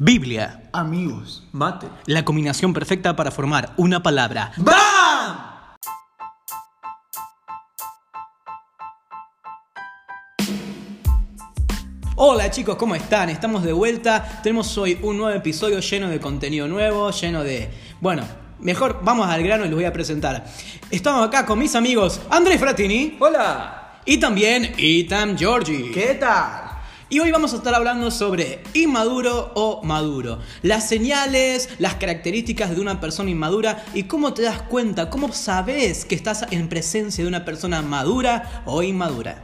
Biblia, Amigos. Mate. la combinación perfecta para formar una palabra. ¡Bam! Hola chicos, ¿cómo están? Estamos de vuelta. Tenemos hoy un nuevo episodio lleno de contenido nuevo, lleno de... Bueno, mejor vamos al grano y los voy a presentar. Estamos acá con mis amigos Andrés Fratini Hola. y también Ethan Giorgi. ¿Qué tal? Y hoy vamos a estar hablando sobre inmaduro o maduro. Las señales, las características de una persona inmadura y cómo te das cuenta, cómo sabes que estás en presencia de una persona madura o inmadura.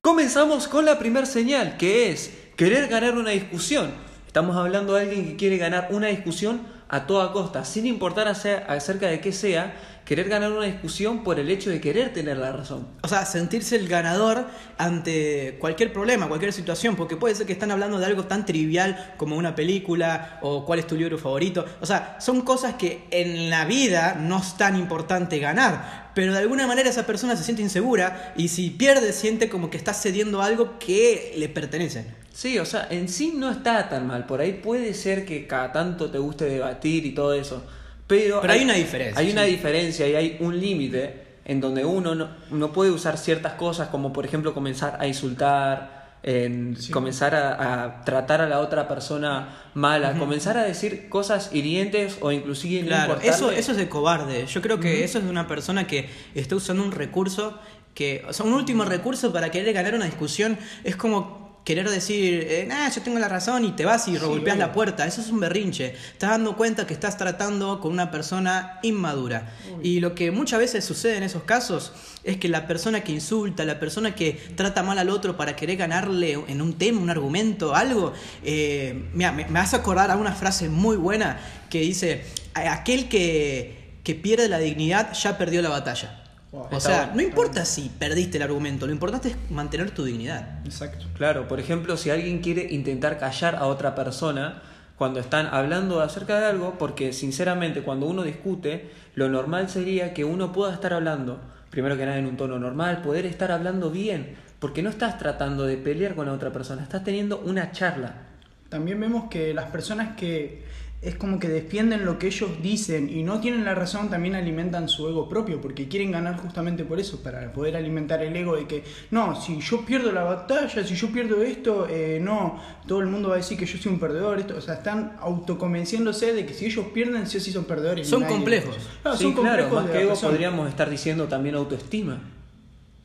Comenzamos con la primera señal, que es querer ganar una discusión. Estamos hablando de alguien que quiere ganar una discusión a toda costa, sin importar ace- acerca de qué sea, querer ganar una discusión por el hecho de querer tener la razón. O sea, sentirse el ganador ante cualquier problema, cualquier situación, porque puede ser que están hablando de algo tan trivial como una película o cuál es tu libro favorito. O sea, son cosas que en la vida no es tan importante ganar, pero de alguna manera esa persona se siente insegura y si pierde siente como que está cediendo algo que le pertenece. Sí, o sea, en sí no está tan mal. Por ahí puede ser que cada tanto te guste debatir y todo eso. Pero, Pero hay una diferencia, Hay una diferencia y hay un límite en donde uno no, no puede usar ciertas cosas como por ejemplo comenzar a insultar, en comenzar a, a tratar a la otra persona mala, comenzar a decir cosas hirientes o inclusive no Claro, importarle- eso, eso es de cobarde. Yo creo que eso es de una persona que está usando un recurso que, o sea, un último recurso para querer ganar una discusión es como querer decir, eh, nah, yo tengo la razón y te vas y golpeas la puerta. Eso es un berrinche. Estás dando cuenta que estás tratando con una persona inmadura. Y lo que muchas veces sucede en esos casos es que la persona que insulta, la persona que trata mal al otro para querer ganarle en un tema, un argumento, algo, eh, mira, me, me hace acordar a una frase muy buena que dice, "A- aquel que, que pierde la dignidad ya perdió la batalla. Wow. o sea, bueno, no importa si perdiste el argumento, lo importante es mantener tu dignidad. Exacto. Claro, por ejemplo, si alguien quiere intentar callar a otra persona cuando están hablando acerca de algo, porque sinceramente cuando uno discute, lo normal sería que uno pueda estar hablando, primero que nada en un tono normal, poder estar hablando bien, porque no estás tratando de pelear con la otra persona, estás teniendo una charla. También vemos que las personas que es como que defienden lo que ellos dicen y no tienen la razón también alimentan su ego propio porque quieren ganar justamente por eso, para poder alimentar el ego de que no, si yo pierdo la batalla, si yo pierdo esto, eh, no, todo el mundo va a decir que yo soy un perdedor, esto, o sea, están autoconvenciéndose de que si ellos pierden, sí o sí son perdedores. y Son complejos. Claro, sí, son claro, complejos más de que ego podríamos estar diciendo también autoestima,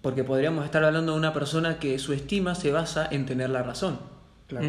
porque podríamos estar hablando de una persona que su estima se basa en tener la razón. Claro.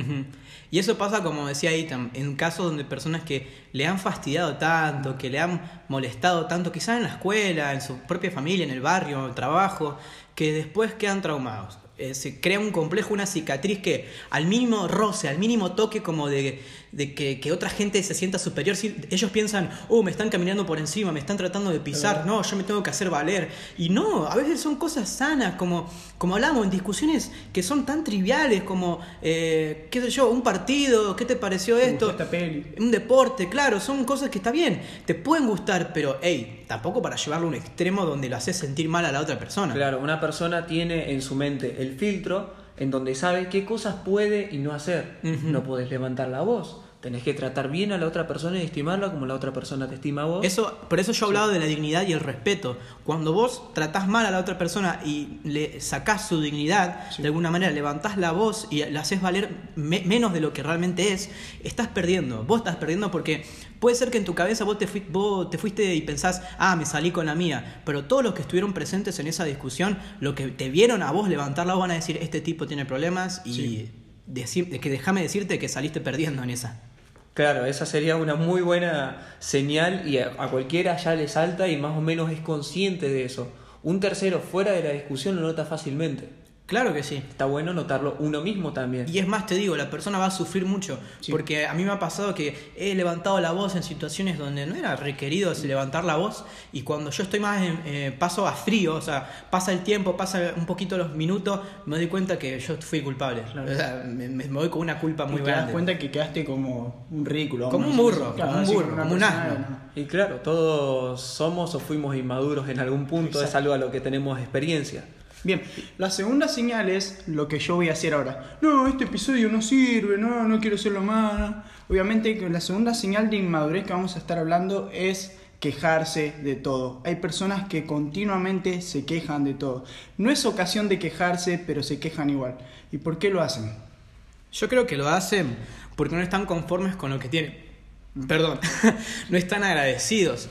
Y eso pasa, como decía Ethan, en casos donde personas que le han fastidiado tanto, que le han molestado tanto, quizás en la escuela, en su propia familia, en el barrio, en el trabajo, que después quedan traumados. Eh, se crea un complejo, una cicatriz que al mínimo roce, al mínimo toque como de, de que, que otra gente se sienta superior, si ellos piensan, oh, me están caminando por encima, me están tratando de pisar, no, yo me tengo que hacer valer. Y no, a veces son cosas sanas, como, como hablamos en discusiones que son tan triviales como, eh, qué sé yo, un partido, ¿qué te pareció ¿Te esto? gustó esta peli? Un deporte, claro, son cosas que está bien, te pueden gustar, pero hey, tampoco para llevarlo a un extremo donde lo haces sentir mal a la otra persona. Claro, una persona tiene en su mente el filtro en donde sabe qué cosas puede y no hacer. No podés levantar la voz. Tenés que tratar bien a la otra persona y estimarla como la otra persona te estima a vos. Eso, por eso yo hablaba de la dignidad y el respeto. Cuando vos tratás mal a la otra persona y le sacás su dignidad, de alguna manera levantás la voz y la haces valer me- menos de lo que realmente es, estás perdiendo. Vos estás perdiendo porque puede ser que en tu cabeza vos te, fui- vos te fuiste y pensás, ah, me salí con la mía. Pero todos los que estuvieron presentes en esa discusión, lo que te vieron a vos levantar la voz van a decir, este tipo tiene problemas y Sí. decir, que déjame decirte que saliste perdiendo en esa. Claro, esa sería una muy buena señal y a, cualquiera ya le salta y más o menos es consciente de eso. Un tercero fuera de la discusión lo nota fácilmente. Claro que sí. Está bueno notarlo uno mismo también. Y es más, te digo, la persona va a sufrir mucho. Sí. Porque a mí me ha pasado que he levantado la voz en situaciones donde no era requerido levantar la voz. Y cuando yo estoy más en eh, paso a frío, o sea, pasa el tiempo, pasa un poquito los minutos, me doy cuenta que yo fui culpable. Claro. O sea, me, me voy con una culpa muy y te das grande. cuenta que quedaste como un ridículo. Como un burro, Claro, como un burro, como un asno. no. Y claro, todos somos o fuimos inmaduros en algún punto, es Exacto. algo a lo que tenemos experiencia. Bien, la segunda señal es lo que yo voy a hacer ahora. No, este episodio no sirve, no, no quiero hacerlo más. Obviamente que la segunda señal de inmadurez que vamos a estar hablando es quejarse de todo. Hay personas que continuamente se quejan de todo. No es ocasión de quejarse, pero se quejan igual. ¿Y por qué lo hacen? Yo creo que lo hacen porque no están conformes con lo que tienen. Perdón, no están agradecidos.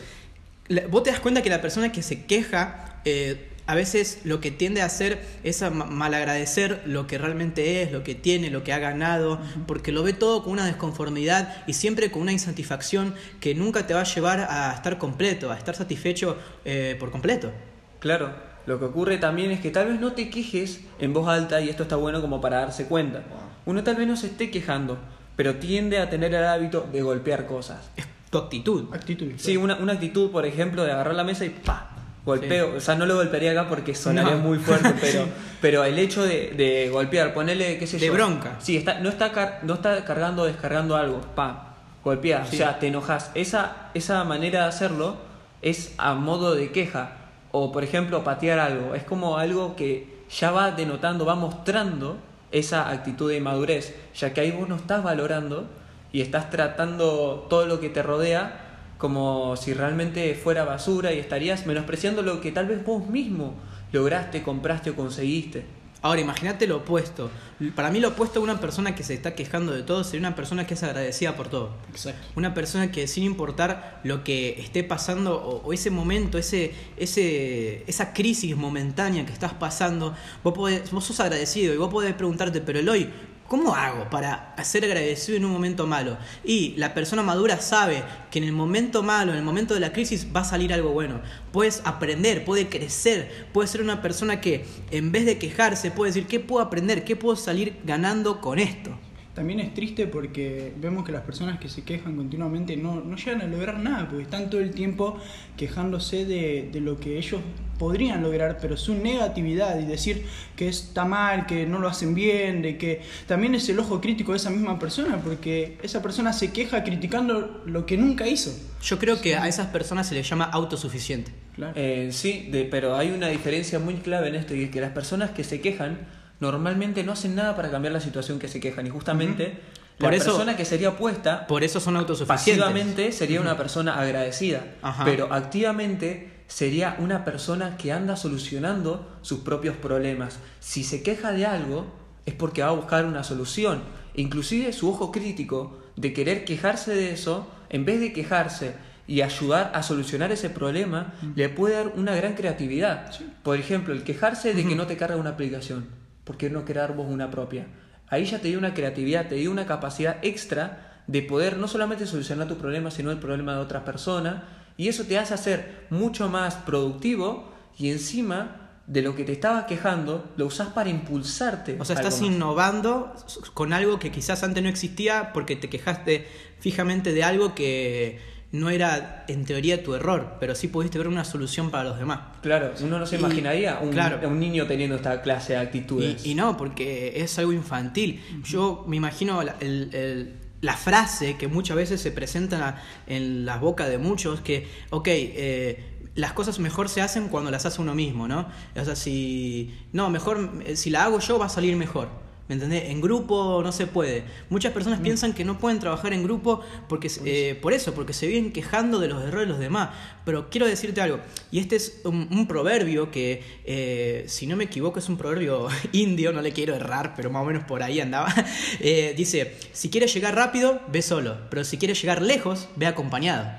Vos te das cuenta que la persona que se queja, eh, a veces lo que tiende a hacer es a ma- malagradecer lo que realmente es, lo que tiene, lo que ha ganado, porque lo ve todo con una desconformidad y siempre con una insatisfacción que nunca te va a llevar a estar completo, a estar satisfecho eh, por completo. Claro, lo que ocurre también es que tal vez no te quejes en voz alta y esto está bueno como para darse cuenta. Uno tal vez no se esté quejando, pero tiende a tener el hábito de golpear cosas. Es tu actitud. Actitud. Sí, una, una actitud, por ejemplo, de agarrar la mesa y ¡pa! Golpeo. O sea, no lo golpearía acá porque sonaría No. muy fuerte, pero, pero el hecho de, de golpear, ponerle, qué sé De yo. bronca. Sí, está, no, está car- no está cargando o descargando algo. ¡Pam! Golpea. Sí. O sea, te enojas. Esa, esa manera de hacerlo es a modo de queja. O, por ejemplo, patear algo. Es como algo que ya va denotando, va mostrando esa actitud de inmadurez, ya que ahí vos no estás valorando y estás tratando todo lo que te rodea como si realmente fuera basura y estarías menospreciando lo que tal vez vos mismo lograste, compraste o conseguiste. Ahora, imagínate lo opuesto. Para mí lo opuesto a una persona que se está quejando de todo sería una persona que es agradecida por todo. Exacto. Una persona que sin importar lo que esté pasando o, o ese momento, ese, ese, esa crisis momentánea que estás pasando, vos, podés- vos sos agradecido y vos podés preguntarte, pero Eloy, ¿cómo hago para ser agradecido en un momento malo? Y la persona madura sabe que en el momento malo, en el momento de la crisis, va a salir algo bueno. Puedes aprender, puede crecer, puede ser una persona que en vez de quejarse puede decir, ¿qué puedo aprender? ¿Qué puedo salir ganando con esto? También es triste porque vemos que las personas que se quejan continuamente no, no llegan a lograr nada, porque están todo el tiempo quejándose de, de lo que ellos podrían lograr, pero su negatividad y decir que está mal, que no lo hacen bien, de que también es el ojo crítico de esa misma persona, porque esa persona se queja criticando lo que nunca hizo. Yo creo que a esas personas se les llama autosuficiente. Claro. Eh, sí, de- pero hay una diferencia muy clave en esto y es que las personas que se quejan normalmente no hacen nada para cambiar la situación que se quejan y justamente Por la eso- persona que sería opuesta Por eso son autosuficientes. pasivamente sería una persona agradecida, Ajá. pero activamente sería una persona que anda solucionando sus propios problemas. Si se queja de algo es porque va a buscar una solución. Inclusive su ojo crítico de querer quejarse de eso, en vez de quejarse y ayudar a solucionar ese problema, le puede dar una gran creatividad. Por ejemplo, el quejarse de que no te carga una aplicación, ¿por qué no crear vos una propia? Ahí ya te dio una creatividad, te dio una capacidad extra de poder no solamente solucionar tu problema, sino el problema de otra persona, y eso te hace hacer mucho más productivo y encima de lo que te estabas quejando, lo usás para impulsarte. O sea, estás innovando con algo que quizás antes no existía porque te quejaste fijamente de algo que no era en teoría tu error, pero sí pudiste ver una solución para los demás. Claro, uno no se Y- imaginaría un, claro. un niño teniendo esta clase de actitudes. Y, y no, porque es algo infantil. Yo me imagino el- la frase que muchas veces se presenta en la boca de muchos, que, ok, eh, las cosas mejor se hacen cuando las hace uno mismo, ¿no? O sea, si, no, mejor, eh, si la hago yo va a salir mejor. ¿Me entendés? En grupo no se puede. Muchas personas piensan que no pueden trabajar en grupo porque, eh, por eso, porque se vienen quejando de los errores de los demás. Pero quiero decirte algo, y este es un, un proverbio que, eh, si no me equivoco, es un proverbio indio, no le quiero errar, pero más o menos por ahí andaba. Eh, dice, si quieres llegar rápido, ve solo, pero si quieres llegar lejos, ve acompañado.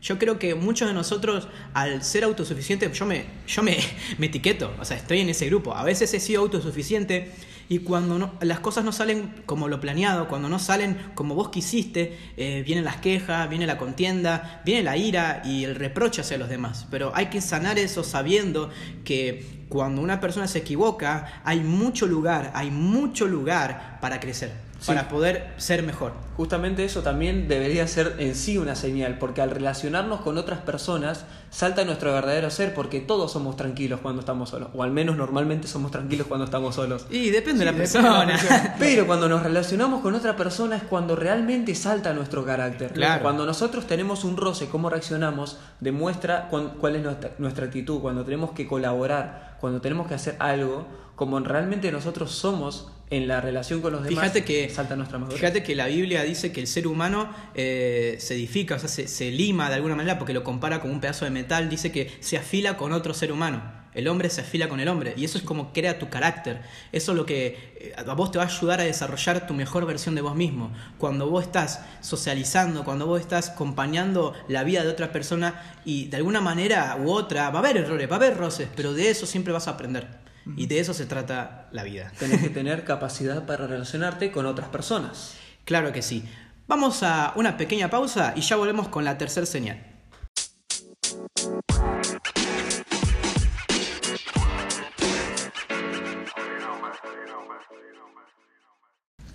Yo creo que muchos de nosotros, al ser autosuficientes, yo me, yo me, me etiqueto, o sea, estoy en ese grupo. A veces he sido autosuficiente y cuando no- las cosas no salen como lo planeado, cuando no salen como vos quisiste, eh, vienen las quejas, viene la contienda, viene la ira y el reproche hacia los demás. Pero hay que sanar eso sabiendo que cuando una persona se equivoca, hay mucho lugar, hay mucho lugar para crecer, Sí. para poder ser mejor. Justamente eso también debería ser en sí una señal, porque al relacionarnos con otras personas salta nuestro verdadero ser, porque todos somos tranquilos cuando estamos solos, o al menos normalmente somos tranquilos cuando estamos solos. Y depende de la depende de la persona. persona. Pero cuando nos relacionamos con otra persona es cuando realmente salta nuestro carácter. Claro. Cuando nosotros tenemos un roce, cómo reaccionamos, demuestra cuál es nuestra, nuestra actitud, cuando tenemos que colaborar, cuando tenemos que hacer algo como realmente nosotros somos en la relación con los demás, Fíjate que, salta nuestra madurez. fíjate que la Biblia dice que el ser humano eh, se edifica, o sea, se, se lima de alguna manera porque lo compara con un pedazo de metal, dice que se afila con otro ser humano. El hombre se afila con el hombre y eso es como crea tu carácter. Eso es lo que eh, a vos te va a ayudar a desarrollar tu mejor versión de vos mismo. Cuando vos estás socializando, cuando vos estás acompañando la vida de otra persona y de alguna manera u otra va a haber errores, va a haber roces, pero de eso siempre vas a aprender. Y de eso se trata la vida. Tenés que tener capacidad para relacionarte con otras personas. Claro que sí. Vamos a una pequeña pausa y ya volvemos con la tercera señal.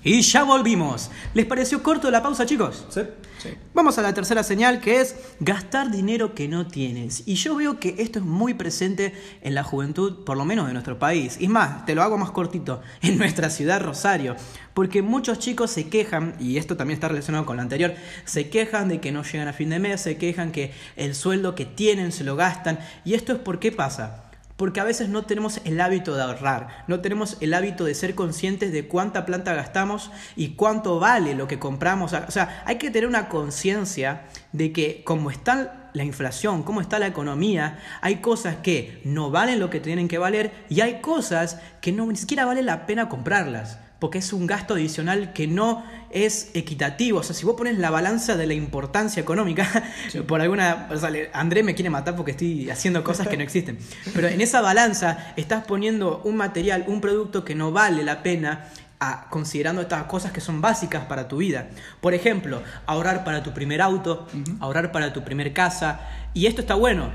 Y ya volvimos. ¿Les pareció corto la pausa, chicos? ¿Sí? Sí. Vamos a la tercera señal que es gastar dinero que no tienes. Y yo veo que esto es muy presente en la juventud, por lo menos de nuestro país. Y más, te lo hago más cortito, en nuestra ciudad Rosario. Porque muchos chicos se quejan, y esto también está relacionado con lo anterior, se quejan de que no llegan a fin de mes, se quejan que el sueldo que tienen se lo gastan. Y esto es por qué pasa. Porque a veces no tenemos el hábito de ahorrar, no tenemos el hábito de ser conscientes de cuánta planta gastamos y cuánto vale lo que compramos. O sea, hay que tener una conciencia de que como está la inflación, cómo está la economía, hay cosas que no valen lo que tienen que valer y hay cosas que no, ni siquiera vale la pena comprarlas porque es un gasto adicional que no es equitativo. O sea, si vos pones la balanza de la importancia económica, por alguna. O sea, André me quiere matar porque estoy haciendo cosas que no existen. Pero en esa balanza estás poniendo un material, un producto que no vale la pena. a- considerando estas cosas que son básicas para tu vida. Por ejemplo, ahorrar para tu primer auto, ahorrar para tu primer casa. Y esto está bueno.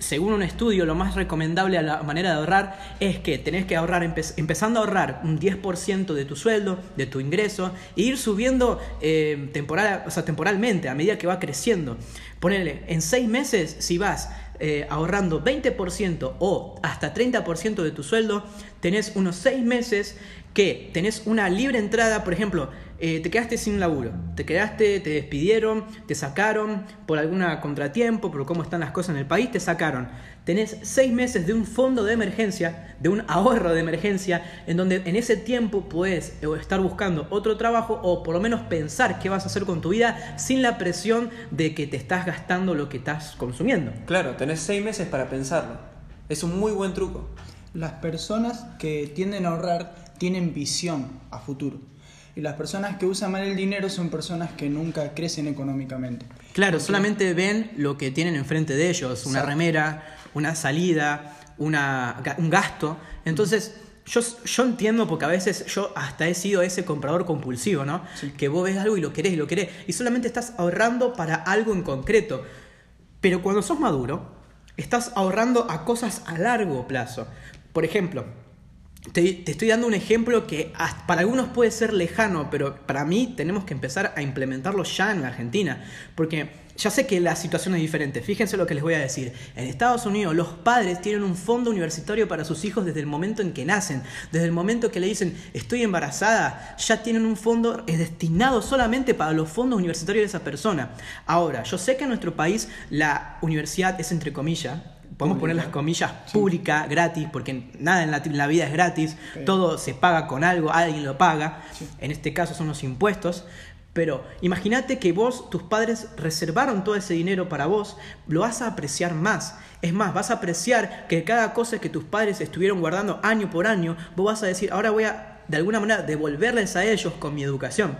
Según un estudio, lo más recomendable a la manera de ahorrar es que tenés que ahorrar, empe- empezando a ahorrar un 10% de tu sueldo, de tu ingreso, e ir subiendo eh, temporal, temporalmente a medida que va creciendo. Ponele, en seis meses, si vas eh, ahorrando 20% o hasta 30% de tu sueldo, tenés unos seis meses que tenés una libre entrada, por ejemplo, eh, te quedaste sin laburo, te quedaste, te despidieron, te sacaron por alguna contratiempo, por cómo están las cosas en el país, te sacaron. Tenés seis meses de un fondo de emergencia, de un ahorro de emergencia, en donde en ese tiempo puedes eh, estar buscando otro trabajo o por lo menos pensar qué vas a hacer con tu vida sin la presión de que te estás gastando lo que estás consumiendo. Claro, tenés seis meses para pensarlo. Es un muy buen truco. Las personas que tienden a ahorrar tienen visión a futuro. Y las personas que usan mal el dinero son personas que nunca crecen económicamente. Claro, solamente ven lo que tienen enfrente de ellos, una Exacto. remera, una salida, una, un gasto. Entonces, yo, yo entiendo porque a veces yo hasta he sido ese comprador compulsivo, ¿no? Que vos ves algo y lo querés y lo querés y solamente estás ahorrando para algo en concreto. Pero cuando sos maduro, estás ahorrando a cosas a largo plazo. Por ejemplo, te, estoy dando un ejemplo que para algunos puede ser lejano, pero para mí tenemos que empezar a implementarlo ya en la Argentina. Porque ya sé que la situación es diferente. Fíjense lo que les voy a decir. En Estados Unidos los padres tienen un fondo universitario para sus hijos desde el momento en que nacen. Desde el momento que le dicen estoy embarazada, ya tienen un fondo destinado solamente para los fondos universitarios de esa persona. Ahora, yo sé que en nuestro país la universidad es entre comillas. Podemos poner las comillas pública, gratis, porque nada en la, en la vida es gratis, Sí. todo se paga con algo, alguien lo paga, en este caso son los impuestos, pero imagínate que vos, tus padres reservaron todo ese dinero para vos, lo vas a apreciar más. Es más, vas a apreciar que cada cosa que tus padres estuvieron guardando año por año, vos vas a decir, ahora voy a, de alguna manera, devolverles a ellos con mi educación.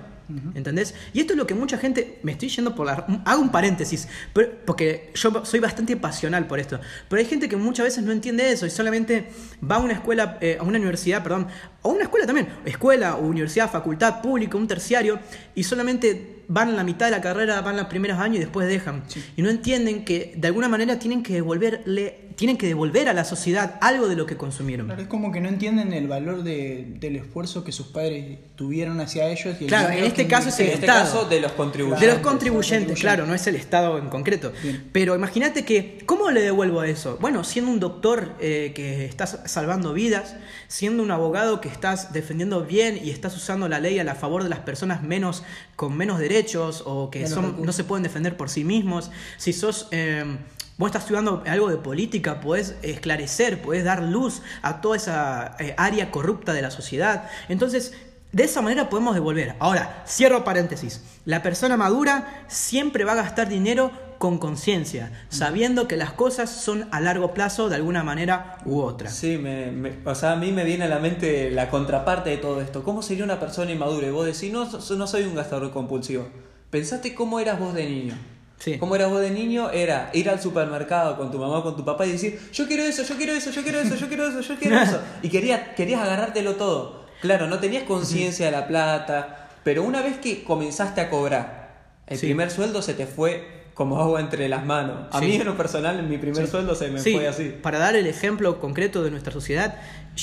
¿Entendés? Y esto es lo que mucha gente, me estoy yendo por la... Hago un paréntesis, pero- porque yo soy bastante pasional por esto, pero hay gente que muchas veces no entiende eso y solamente va a una escuela, eh, a una universidad, perdón, o una escuela también, escuela, universidad, facultad, público, un terciario, y solamente van en la mitad de la carrera, van los primeros años y después dejan. Y no entienden que de alguna manera tienen que devolverle, tienen que devolver a la sociedad algo de lo que consumieron. Claro, es como que no entienden el valor de- del esfuerzo que sus padres tuvieron hacia ellos. Y el Claro, en este caso es el En este Estado. caso, de los contribuyentes. De los Claro, contribuyentes, claro, no es el Estado en concreto. Bien. Pero imagínate que, ¿cómo le devuelvo eso? Bueno, siendo un doctor eh, que estás salvando vidas, siendo un abogado que estás defendiendo bien y estás usando la ley a la favor de las personas menos con menos derechos o que son, no se pueden defender por sí mismos, si sos... eh, vos estás estudiando algo de política, podés esclarecer, podés dar luz a toda esa eh, área corrupta de la sociedad. Entonces, de esa manera podemos devolver. Ahora, cierro paréntesis. La persona madura siempre va a gastar dinero con conciencia, sabiendo que las cosas son a largo plazo de alguna manera u otra. Sí, me, me- o sea, a mí me viene a la mente la contraparte de todo esto. ¿Cómo sería una persona inmadura? Y vos decís, no, no soy un gastador compulsivo. Pensaste cómo eras vos de niño. Sí. ¿Cómo eras vos de niño? Era ir al supermercado con tu mamá o con tu papá y decir, yo quiero eso, yo quiero eso, yo quiero eso, yo quiero eso, yo quiero eso. Y querías, querías agarrártelo todo. Claro, no tenías conciencia de la plata, pero una vez que comenzaste a cobrar, el Sí. primer sueldo se te fue como agua entre las manos. A Sí. mí en lo personal, mi primer sueldo se me fue así. para dar el ejemplo concreto de nuestra sociedad,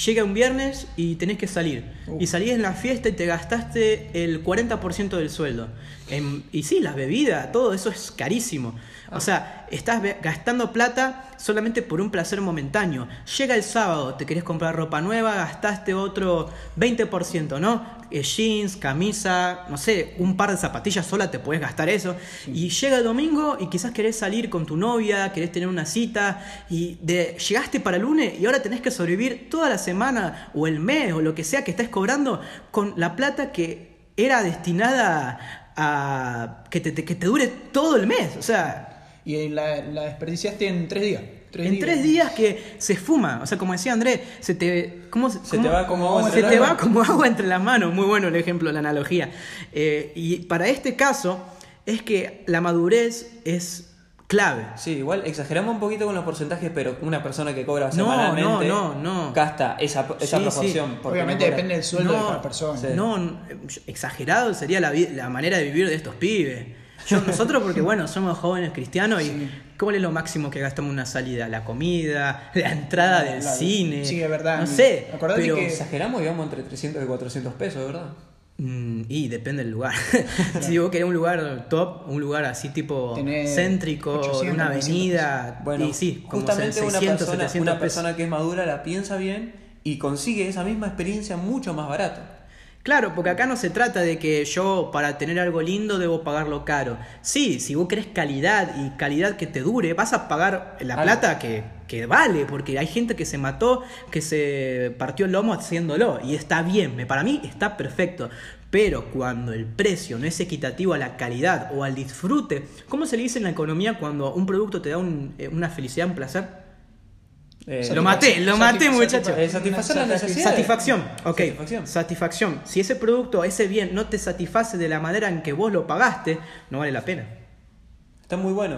llega un viernes y tenés que salir. Y salís en la fiesta y te gastaste el 40% del sueldo. En- y sí, las bebidas, todo eso es carísimo. O sea, estás gastando plata solamente por un placer momentáneo. Llega el sábado, te querés comprar ropa nueva, gastaste otro 20%, ¿no? Eh, jeans, camisa, no sé, un par de zapatillas sola te puedes gastar eso. Y llega el domingo y quizás querés salir con tu novia, querés tener una cita y de, llegaste para el lunes y ahora tenés que sobrevivir toda la semana o el mes o lo que sea que estés cobrando con la plata que era destinada a que te, te- que te dure todo el mes. O sea, Y la, la desperdiciaste en tres días. en tres días que se fuma, o sea, como decía Andrés, se te, ¿cómo, Se cómo- te va como agua se entre te las va manos. como agua entre las manos. Muy bueno el ejemplo, la analogía. Eh, y para este caso es que la madurez es clave. Sí, igual exageramos un poquito con los porcentajes, pero una persona que cobra No, semanalmente no, no, no. gasta esa, esa Sí, proporción. sí. Obviamente no depende del sueldo de cada persona. Sí. No, n- exagerado sería la, la manera de vivir de estos pibes. Yo, nosotros, porque bueno, somos jóvenes cristianos y ¿cuál es lo máximo que gastamos en una salida? La comida, la entrada del La- cine. sí, es verdad. No sé. Acordate pero, que- Exageramos y vamos entre 300 y 400 pesos, ¿verdad? Mm, y depende del lugar. si vos querés un lugar top, un lugar así tipo Tenés céntrico, de 800, una 900 avenida, Bueno, y sí, como justamente una 600, persona, 700 una persona que es madura la piensa bien y consigue esa misma experiencia mucho más barato. Claro, porque acá no se trata de que yo para tener algo lindo debo pagarlo caro. Sí, si vos querés calidad y calidad que te dure, vas a pagar la plata que, que vale, porque hay gente que se mató, que se partió el lomo haciéndolo, y está bien, me- para mí está perfecto. Pero cuando el precio no es equitativo a la calidad o al disfrute, ¿cómo se le dice en la economía cuando un producto te da un- eh, una felicidad, un placer? Eh, Lo maté, lo maté, muchacho. Satisfacer necesidades. Satisfacción, ok. Satisfacción. Satisfacción. Si ese producto, ese bien, no te satisface de la manera en que vos lo pagaste, no vale la pena. Está muy bueno.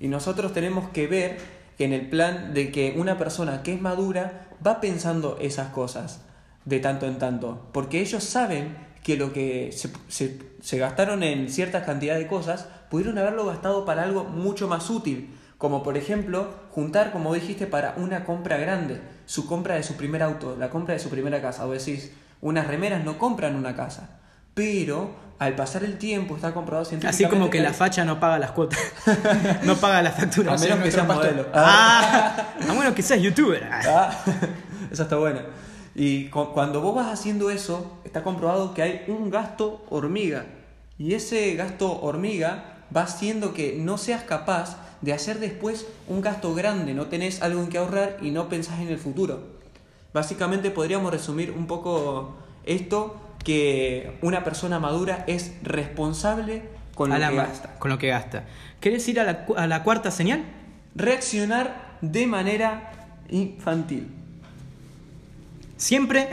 Y nosotros tenemos que ver que en el plan de que una persona que es madura va pensando esas cosas de tanto en tanto. Porque ellos saben que lo que se, se- se gastaron en ciertas cantidades de cosas pudieron haberlo gastado para algo mucho más útil. Como por ejemplo, juntar, como dijiste, para una compra grande. Su compra de su primer auto, la compra de su primera casa. O decís, unas remeras no compran una casa. Pero al pasar el tiempo está comprobado científicamente. Así como que la facha no paga las cuotas, no paga la factura. A menos que pastor. modelo. Ah, a menos que seas youtuber. Ah. Ah, esa está buena. Y cu- cuando vos vas haciendo eso, está comprobado que hay un gasto hormiga. Y ese gasto hormiga va haciendo que no seas capaz de hacer después un gasto grande. No tenés algo en que ahorrar y no pensás en el futuro. Básicamente podríamos resumir un poco esto, que una persona madura es responsable con lo la que gasta. Con lo que gasta. ¿Querés ir a la, a la cuarta señal? Reaccionar de manera infantil. Siempre.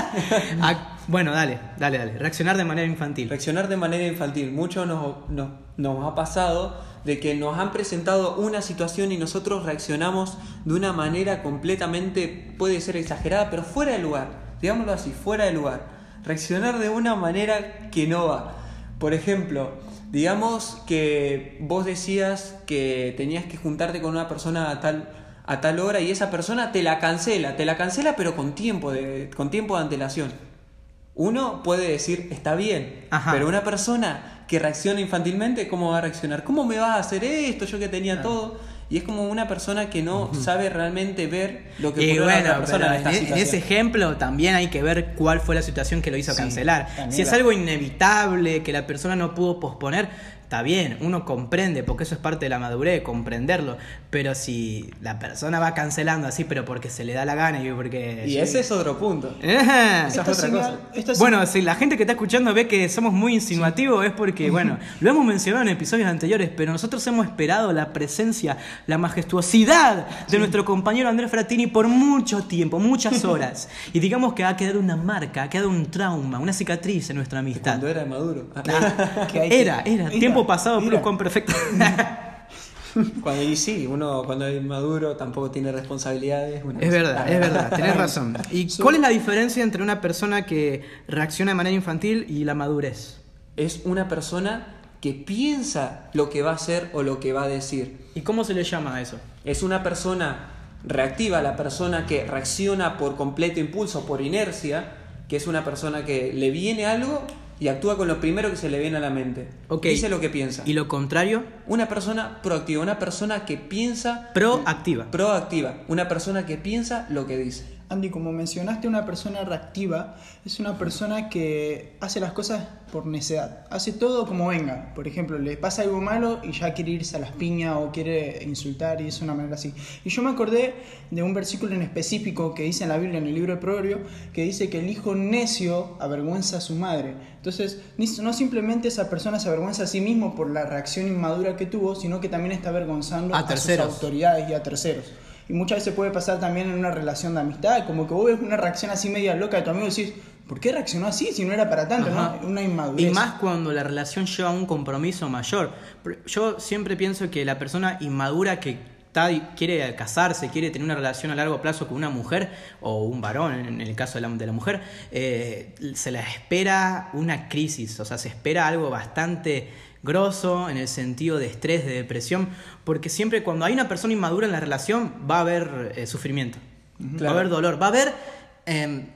a- bueno, dale, dale, dale. Reaccionar de manera infantil. Reaccionar de manera infantil. Mucho nos, nos, nos ha pasado de que nos han presentado una situación y nosotros reaccionamos de una manera completamente, puede ser exagerada, pero fuera de lugar. Digámoslo así, fuera de lugar. Reaccionar de una manera que no va. Por ejemplo, digamos que vos decías que tenías que juntarte con una persona a tal, a tal hora y esa persona te la cancela, te la cancela pero con tiempo de, con tiempo de antelación. Uno puede decir, está bien, Ajá. pero una persona que reacciona infantilmente, ¿cómo va a reaccionar? ¿Cómo me vas a hacer esto? Yo que tenía todo. Y es como una persona que no sabe realmente ver lo que Y ocurrió a bueno, otra persona en esta en, en situación. ese ejemplo también hay que ver cuál fue la situación que lo hizo Sí, cancelar. Si es la- algo inevitable, que la persona no pudo posponer, está bien, uno comprende, porque eso es parte de la madurez, comprenderlo. Pero si la persona va cancelando así, pero porque se le da la gana y porque. Y ese es otro punto. Esa es otra cosa. Bueno, si la gente que está escuchando ve que somos muy insinuativos es porque, bueno, lo hemos mencionado en episodios anteriores, pero nosotros hemos esperado la presencia, la majestuosidad de nuestro compañero Andrés Fratini por mucho tiempo, muchas horas. Y digamos que ha quedado una marca, ha quedado un trauma, una cicatriz en nuestra amistad. Cuando era maduro. que que- Era, era, Mira, tiempo pasado, mira. pero con perfecto. Cuando, y sí, uno cuando es maduro tampoco tiene responsabilidades. bueno, Es verdad, es verdad, tenés razón. ¿Y cuál es la diferencia entre una persona que reacciona de manera infantil y la madurez? Es una persona que piensa lo que va a hacer o lo que va a decir. ¿Y cómo se le llama a eso? Es una persona reactiva, la persona que reacciona por completo impulso, por inercia, que es una persona que le viene algo y actúa con lo primero que se le viene a la mente. Dice lo que piensa. ¿Y lo contrario? Una persona proactiva, una persona que piensa Proactiva. proactiva, una persona que piensa lo que dice. Andy, como mencionaste, una persona reactiva es una persona que hace las cosas por necedad. Hace todo como venga. Por ejemplo, le pasa algo malo y ya quiere irse a las piñas o quiere insultar y es una manera así. Y yo me acordé de un versículo en específico que dice en la Biblia, en el libro de Proverbio, que dice que el hijo necio avergüenza a su madre. Entonces, no simplemente esa persona se avergüenza a sí mismo por la reacción inmadura que tuvo, sino que también está avergonzando A a, sus autoridades y a terceros. Y muchas veces puede pasar también en una relación de amistad, como que vos ves una reacción así media loca de tu amigo y decís, ¿por qué reaccionó así si no era para tanto? ¿no? Una inmadurez. Y más cuando la relación lleva a un compromiso mayor. Yo siempre pienso que la persona inmadura que está, quiere casarse, quiere tener una relación a largo plazo con una mujer o un varón, en el caso de la, de la mujer, eh, se la espera una crisis, o sea, se espera algo bastante grosso en el sentido de estrés, de depresión, porque siempre cuando hay una persona inmadura en la relación va a haber eh, sufrimiento, va a haber dolor, va a haber eh,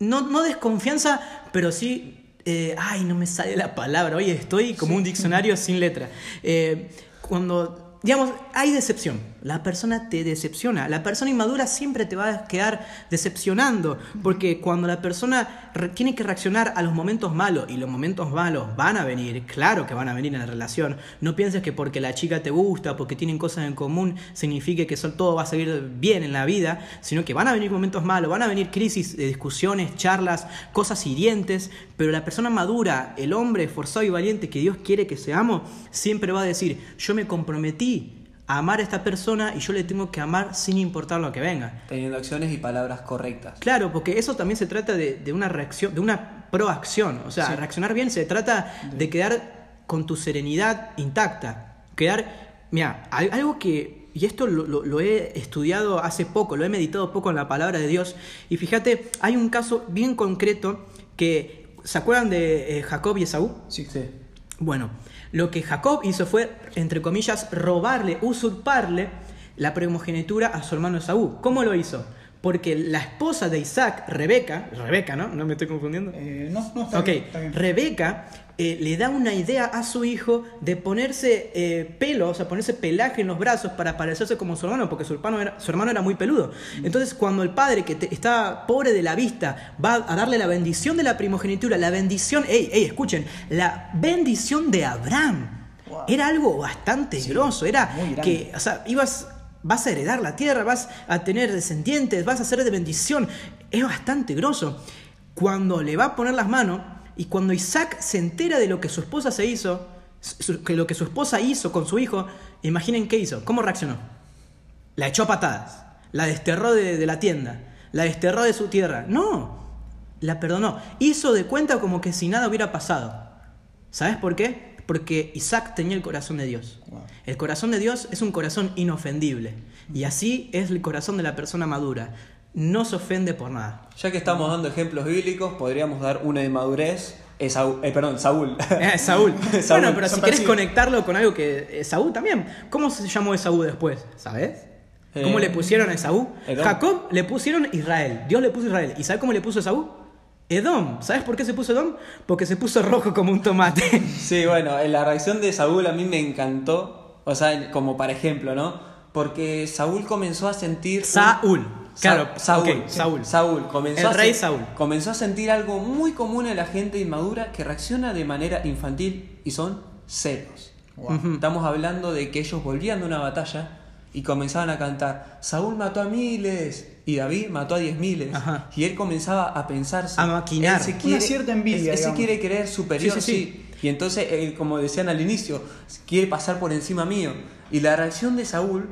no, no desconfianza, pero sí, eh, ay, no me sale la palabra, oye, estoy como un diccionario sin letra. Eh, cuando, digamos, hay decepción, la persona te decepciona, la persona inmadura siempre te va a quedar decepcionando, porque cuando la persona tiene que reaccionar a los momentos malos, y los momentos malos van a venir, claro que van a venir en la relación, no pienses que porque la chica te gusta, porque tienen cosas en común, signifique que todo va a salir bien en la vida, sino que van a venir momentos malos, van a venir crisis, eh, discusiones, charlas, cosas hirientes, pero la persona madura, el hombre esforzado y valiente que Dios quiere que seamos, siempre va a decir, yo me comprometí amar a esta persona y yo le tengo que amar sin importar lo que venga. Teniendo acciones y palabras correctas. Claro, porque eso también se trata de, de una reacción, de una proacción. O sea, Sí. reaccionar bien se trata de quedar con tu serenidad intacta. Quedar. Mira, al- algo que. Y esto lo, lo- lo he estudiado hace poco, lo he meditado poco en la palabra de Dios. Y fíjate, hay un caso bien concreto que. ¿Se acuerdan de eh, Jacob y Esaú? Sí. Bueno, lo que Jacob hizo fue, entre comillas, robarle, usurparle la primogenitura a su hermano Esaú. ¿Cómo lo hizo? Porque la esposa de Isaac, Rebeca, Rebeca, ¿no? ¿No me estoy confundiendo? Eh, no, no, está ok, bien. está bien. Rebeca eh, le da una idea a su hijo de ponerse eh, pelo, o sea, ponerse pelaje en los brazos para parecerse como su hermano, porque su hermano era, su hermano era muy peludo. Entonces, cuando el padre que te- está pobre de la vista va a darle la bendición de la primogenitura, la bendición, ey, ey, escuchen, la bendición de Abraham. Wow. Era algo bastante grosso, era que, o sea, ibas, vas a heredar la tierra, vas a tener descendientes, vas a ser de bendición. Es bastante grosso. Cuando le va a poner las manos y cuando Isaac se entera de lo que su esposa se hizo, que lo que su esposa hizo con su hijo, imaginen qué hizo, cómo reaccionó. La echó a patadas, la desterró de, de la tienda, la desterró de su tierra. No, la perdonó. Hizo de cuenta como que si nada hubiera pasado. ¿Sabes por qué? Porque Isaac tenía el corazón de Dios. Wow. El corazón de Dios es un corazón inofendible. Y así es el corazón de la persona madura. No se ofende por nada. Ya que estamos dando ejemplos bíblicos, podríamos dar una de madurez. Eh, perdón, Saúl. Eh, Saúl. Saúl. Bueno, pero si querés conectarlo con algo que. Esaú también. ¿Cómo se llamó Esaú después? ¿Sabes? ¿Cómo Eh, le pusieron a Esaú? Edom. Jacob le pusieron Israel. Dios le puso Israel. ¿Y sabes cómo le puso Esaú? Edom. ¿Sabes por qué se puso Edom? Porque se puso rojo como un tomate. Sí, bueno, en la reacción de Saúl a mí me encantó. O sea, como para ejemplo, ¿no? Porque Saúl comenzó a sentir. un- Saúl. Claro, Sa- Saúl. Saúl. Saúl. Comenzó El a rey sen- Saúl. Comenzó a sentir algo muy común en la gente inmadura que reacciona de manera infantil y son celos. Wow. Estamos hablando de que ellos volvían de una batalla y comenzaban a cantar, Saúl mató a miles y David mató a diez miles. Ajá. Y él comenzaba a pensarse. A maquinar. él se Una quiere- cierta envidia, Él, él se quiere creer superior, Sí, sí, sí, sí. Y entonces, él, como decían al inicio, quiere pasar por encima mío. Y la reacción de Saúl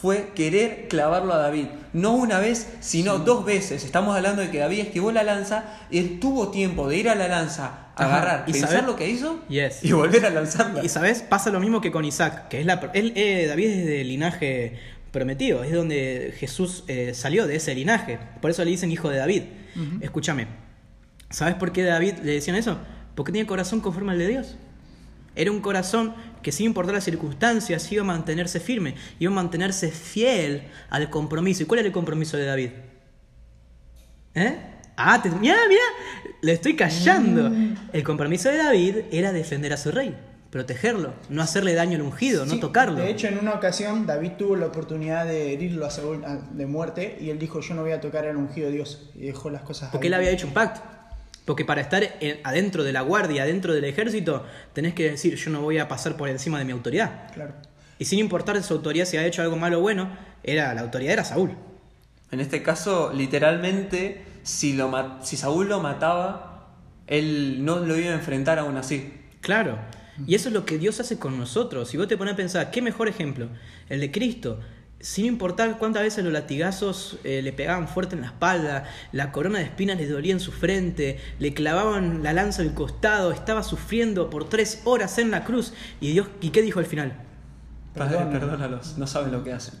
fue querer clavarlo a David. No una vez, sino dos veces. Estamos hablando de que David esquivó la lanza y él tuvo tiempo de ir a la lanza, Ajá. agarrar, ¿Y pensar saber? lo que hizo Yes. y volver a lanzarla. Y sabes, pasa lo mismo que con Isaac, que es la él, eh, David es del linaje prometido, es donde Jesús eh, salió de ese linaje. Por eso le dicen hijo de David. Escúchame, ¿sabes por qué David le decían eso? Porque tenía corazón conforme al de Dios. Era un corazón que sin importar las circunstancias iba a mantenerse firme, iba a mantenerse fiel al compromiso. ¿Y cuál era el compromiso de David? ¿Eh? Ah, te, mira, mira, le estoy callando. El compromiso de David era defender a su rey, protegerlo, no hacerle daño al ungido, no tocarlo. De hecho, en una ocasión, David tuvo la oportunidad de herirlo a Saúl de muerte y él dijo: Yo no voy a tocar al ungido de Dios. Y dejó las cosas Porque ahí. él había hecho un pacto. Porque para estar en- adentro de la guardia, adentro del ejército, tenés que decir, yo no voy a pasar por encima de mi autoridad. Claro. Y sin importar su autoridad si ha hecho algo malo o bueno, era, la autoridad era Saúl. En este caso, literalmente, si, lo si Saúl lo mataba, él no lo iba a enfrentar aún así. Claro. Y eso es lo que Dios hace con nosotros. Si vos te pones a pensar, ¿qué mejor ejemplo? El de Cristo. Sin importar cuántas veces los latigazos eh, le pegaban fuerte en la espalda, la corona de espinas le dolía en su frente, le clavaban la lanza al costado, estaba sufriendo por tres horas en la cruz. ¿Y Dios, ¿y qué dijo al final? Padre, Perdónalo. perdónalos, no saben lo que hacen.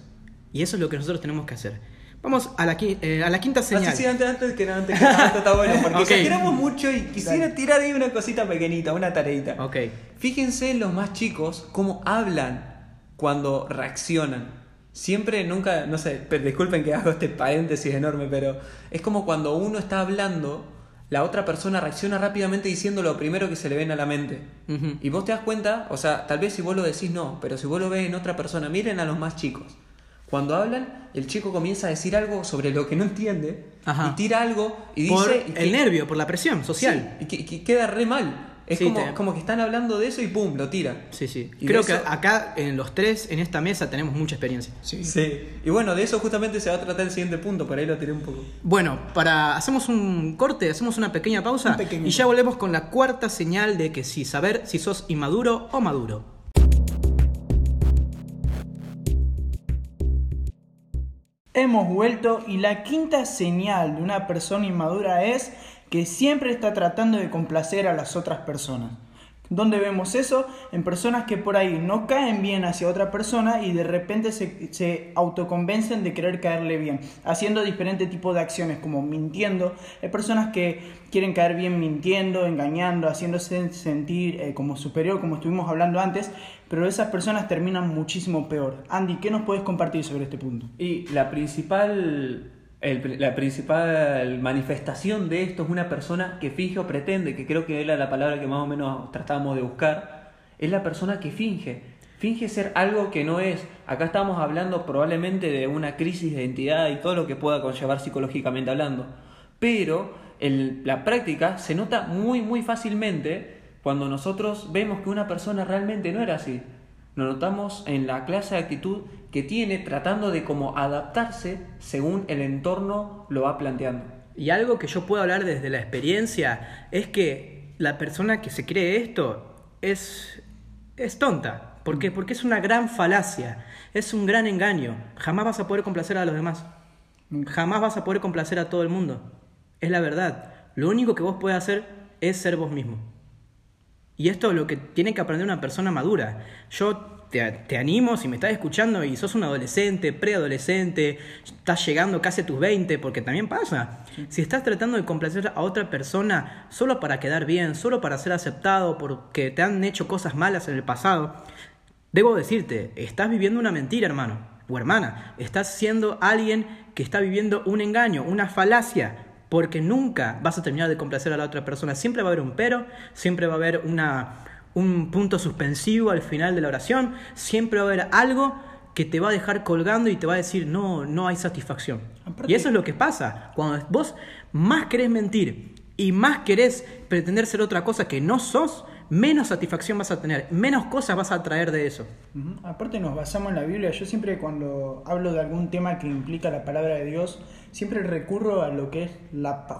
Y eso es lo que nosotros tenemos que hacer. Vamos a la, qui- eh, a la quinta Ah, señal. sí, sí, antes, antes que nada, antes que nada, está bueno, porque Ok. exageramos mucho y quisiera Dale. tirar ahí una cosita pequeñita, una tareita. Ok. Fíjense en los más chicos cómo hablan cuando reaccionan. Siempre, nunca, no sé, pero disculpen que hago este paréntesis enorme, pero es como cuando uno está hablando, la otra persona reacciona rápidamente diciendo lo primero que se le viene a la mente. Y vos te das cuenta, o sea, tal vez si vos lo decís no, pero si vos lo ves en otra persona, miren a los más chicos. Cuando hablan, el chico comienza a decir algo sobre lo que no entiende Ajá. y tira algo y por dice... que- el nervio, por la presión social. Sí, y que, que queda re mal. Es Sí, como, te- como que están hablando de eso y pum, lo tira. Sí, sí. Y Creo que eso- acá, en los tres, en esta mesa, tenemos mucha experiencia. Sí. Y bueno, de eso justamente se va a tratar el siguiente punto, por ahí lo tiré un poco. Bueno, para hacemos un corte, hacemos una pequeña pausa Un pequeño y ya volvemos con la cuarta señal de que si saber si sos inmaduro o maduro. Hemos vuelto y la quinta señal de una persona inmadura es que siempre está tratando de complacer a las otras personas. ¿Dónde vemos eso? En personas que por ahí no caen bien hacia otra persona y de repente se, autoconvencen de querer caerle bien, haciendo diferentes tipos de acciones como mintiendo. Hay personas que quieren caer bien mintiendo, engañando, haciéndose sentir eh, como superior, como estuvimos hablando antes, pero esas personas terminan muchísimo peor. Andy, ¿qué nos puedes compartir sobre este punto? Y la principal, la principal manifestación de esto es una persona que finge o pretende, que creo que era la palabra que más o menos tratábamos de buscar, es la persona que finge. Finge ser algo que no es. Acá estamos hablando probablemente de una crisis de identidad y todo lo que pueda conllevar psicológicamente hablando. Pero en la práctica se nota muy, muy fácilmente cuando nosotros vemos que una persona realmente no era así. Lo notamos en la clase de actitud que tiene tratando de como adaptarse según el entorno lo va planteando. Y algo que yo puedo hablar desde la experiencia es que la persona que se cree esto es, es tonta. ¿Por qué? Porque es una gran falacia, es un gran engaño. Jamás vas a poder complacer a los demás. Jamás vas a poder complacer a todo el mundo. Es la verdad. Lo único que vos puedes hacer es ser vos mismo. Y esto es lo que tiene que aprender una persona madura. Yo te, te animo, si me estás escuchando y sos un adolescente, preadolescente, estás llegando casi a tus 20, porque también pasa. Si estás tratando de complacer a otra persona solo para quedar bien, solo para ser aceptado, porque te han hecho cosas malas en el pasado, debo decirte, estás viviendo una mentira, hermano o hermana. Estás siendo alguien que está viviendo un engaño, una falacia, porque nunca vas a terminar de complacer a la otra persona. Siempre va a haber un pero, siempre va a haber una, un punto suspensivo al final de la oración, siempre va a haber algo que te va a dejar colgando y te va a decir, no, no hay satisfacción. Aparte- Y eso es lo que pasa. Cuando vos más querés mentir y más querés pretender ser otra cosa que no sos, menos satisfacción vas a tener, menos cosas vas a traer de eso. Ujú. Aparte nos basamos en la Biblia. Yo siempre cuando hablo de algún tema que implica la palabra de Dios, siempre recurro a lo que es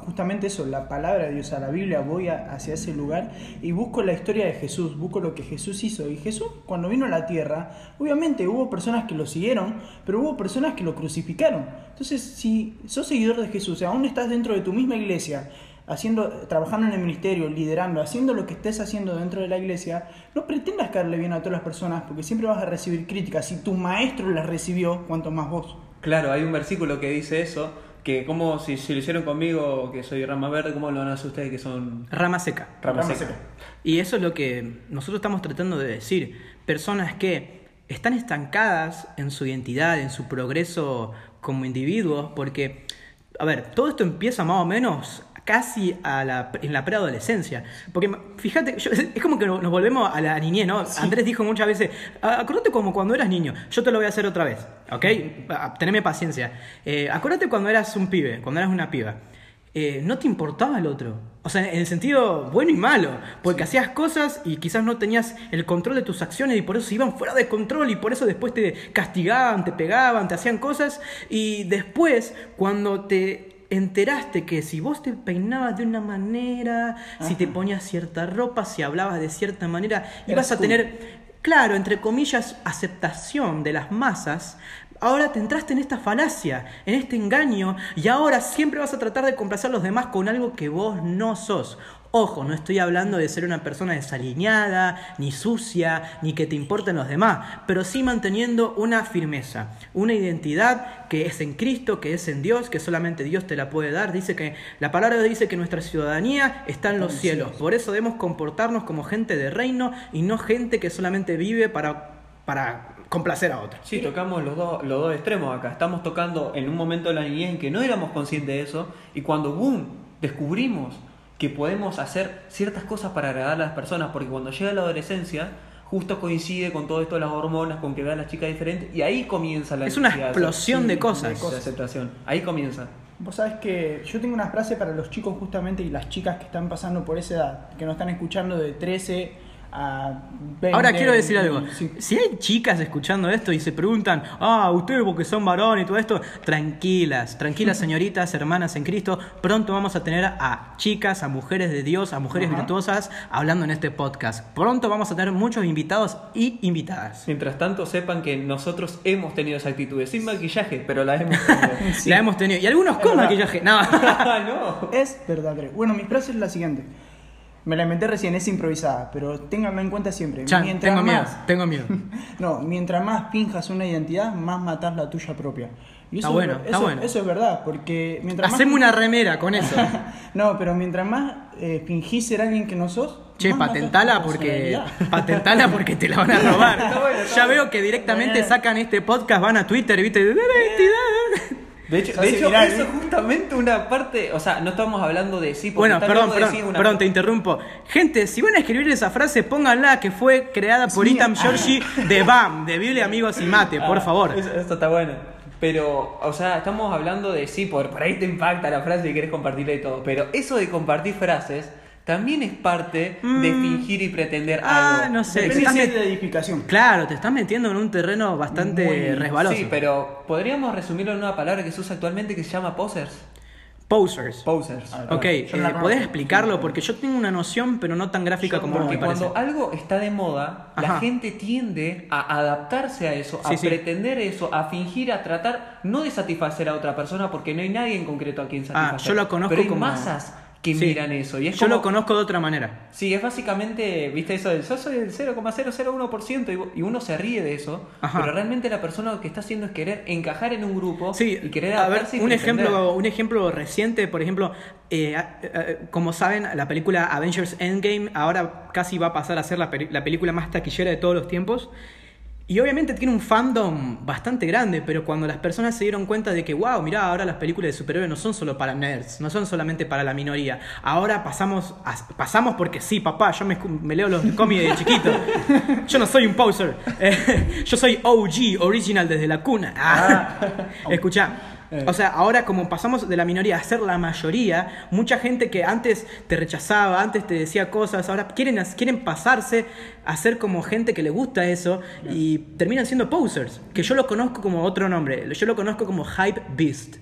justamente eso, la palabra de Dios, a la Biblia. Voy hacia ese lugar y busco la historia de Jesús, busco lo que Jesús hizo. Y Jesús cuando vino a la tierra, obviamente hubo personas que lo siguieron, pero hubo personas que lo crucificaron. Entonces, si sos seguidor de Jesús, aún estás dentro de tu misma iglesia, haciendo, trabajando en el ministerio, liderando, haciendo lo que estés haciendo dentro de la iglesia, no pretendas caerle bien a todas las personas porque siempre vas a recibir críticas. Si tu maestro las recibió, cuanto más vos. Claro, hay un versículo que dice eso, que como si, si lo hicieron conmigo, que soy rama verde, ¿cómo lo van a hacer ustedes que son Rama seca. rama Rama seca? seca. Y eso es lo que nosotros estamos tratando de decir. Personas que están estancadas en su identidad, en su progreso como individuos, porque, a ver, todo esto empieza más o menos casi a la, en la preadolescencia. Porque fíjate, yo- es como que nos volvemos a la niñez, ¿no? Andrés dijo muchas veces, "Ah, acordate como cuando eras niño, yo te lo voy a hacer otra vez, ¿ok? Ah, Teneme paciencia. Eh, acordate cuando eras un pibe, cuando eras una piba. Eh, no te importaba el otro. O sea, en el sentido bueno y malo. Porque hacías cosas y quizás no tenías el control de tus acciones y por eso se iban fuera de control y por eso después te castigaban, te pegaban, te hacían cosas. Y después, cuando te enteraste que si vos te peinabas de una manera, si te ponías cierta ropa, si hablabas de cierta manera, ibas a tener claro, entre comillas, aceptación de las masas, ahora te entraste en esta falacia, en este engaño, y ahora siempre vas a tratar de complacer a los demás con algo que vos no sos. Ojo, no estoy hablando de ser una persona desaliñada, ni sucia, ni que te importen los demás, pero sí manteniendo una firmeza, una identidad que es en Cristo, que es en Dios, que solamente Dios te la puede dar. Dice que la palabra dice que nuestra ciudadanía está en los cielos. Por eso debemos comportarnos como gente de reino y no gente que solamente vive para, para complacer a otros. Sí, tocamos los dos, los dos extremos acá. Estamos tocando en un momento de la niñez en que no éramos conscientes de eso y cuando, boom, descubrimos que podemos hacer ciertas cosas para agradar a las personas, porque cuando llega la adolescencia, justo coincide con todo esto de las hormonas, con que ve a las chicas diferentes y ahí comienza la Es una de explosión de cosas. de aceptación. Ahí comienza. Vos sabés que yo tengo una frase para los chicos justamente y las chicas que están pasando por esa edad, que nos están escuchando de 13 a 20. Ahora quiero decir algo. Sí. Si hay chicas escuchando esto y se preguntan, ah, ustedes porque son varones y todo esto, tranquilas, tranquilas señoritas, hermanas en Cristo, pronto vamos a tener a chicas, a mujeres de Dios, a mujeres Ajá. virtuosas hablando en este podcast. Pronto vamos a tener muchos invitados y invitadas. Mientras tanto, sepan que nosotros hemos tenido esa actitud, sin maquillaje, pero la hemos tenido. La hemos tenido. Y algunos con maquillaje. No. no. Es verdadero. Bueno, mi frase es la siguiente. Me la inventé recién, es improvisada, pero ténganlo en cuenta siempre. Chan, mientras tengo miedo, más, tengo miedo. No, mientras más finjas una identidad, más matas la tuya propia. Y Está bueno, es, está eso, bueno. eso es verdad, porque mientras más... Haceme una remera con eso. No, pero mientras más eh, fingís ser alguien que no sos... Che, más patentala porque patentala porque te la van a robar. Está bueno, está ya bueno. veo que directamente sacan este podcast, van a Twitter, ¿viste? De hecho, de hecho viral, eso ¿eh? es justamente una parte, o sea, no estamos hablando de sí, porque Bueno, perdón, de perdón, sí una- perdón, te interrumpo. Gente, si van a escribir esa frase, pónganla que fue creada por. Itam Giorgi de BAM, de Biblia, Amigos y Mate, por Ah, favor. Eso, eso está bueno. Pero, o sea, estamos hablando de sí, por, por ahí te impacta la frase y querés compartirla y todo. Pero eso de compartir frases también es parte de Mm. fingir y pretender Ah, algo. no sé. Depende estás met- de edificación. Claro, te estás metiendo en un terreno bastante Muy- resbaloso. Sí, pero podríamos resumirlo en una palabra que se usa actualmente que se llama posers. Posers. Posers. Ah, Ok, eh. ¿podés explicarlo? Porque yo tengo una noción, pero no tan gráfica Yo como Porque me parece. cuando algo está de moda, la gente tiende a adaptarse a eso, a Sí, sí. pretender eso, a fingir, a tratar no de satisfacer a otra persona, porque no hay nadie en concreto a quien satisfacer. Ah, yo lo conozco Pero hay como- masas que Sí. miran eso. Y es Yo como- lo conozco de otra manera. Sí, es básicamente, viste eso del yo soy el 0,001% y uno se ríe de eso, Ajá. pero realmente la persona lo que está haciendo es querer encajar en un grupo Sí, y querer a ver, y un pretender. ejemplo, un ejemplo reciente, por ejemplo, eh, eh, como saben, la película Avengers Endgame ahora casi va a pasar a ser la, la película más taquillera de todos los tiempos. Y obviamente tiene un fandom bastante grande, pero cuando las personas se dieron cuenta de que, wow, mirá, ahora las películas de superhéroes no son solo para nerds, no son solamente para la minoría. Ahora pasamos, a- pasamos porque sí, papá, yo me, leo los cómics de chiquito. Yo no soy un poser. Eh, yo soy OG, original desde la cuna. Ah. Escuchá, Eh. O sea, ahora como pasamos de la minoría a ser la mayoría, mucha gente que antes te rechazaba, antes te decía cosas, ahora quieren, quieren pasarse a ser como gente que le gusta eso y terminan siendo posers, que yo lo conozco como otro nombre, yo lo conozco como hype beast.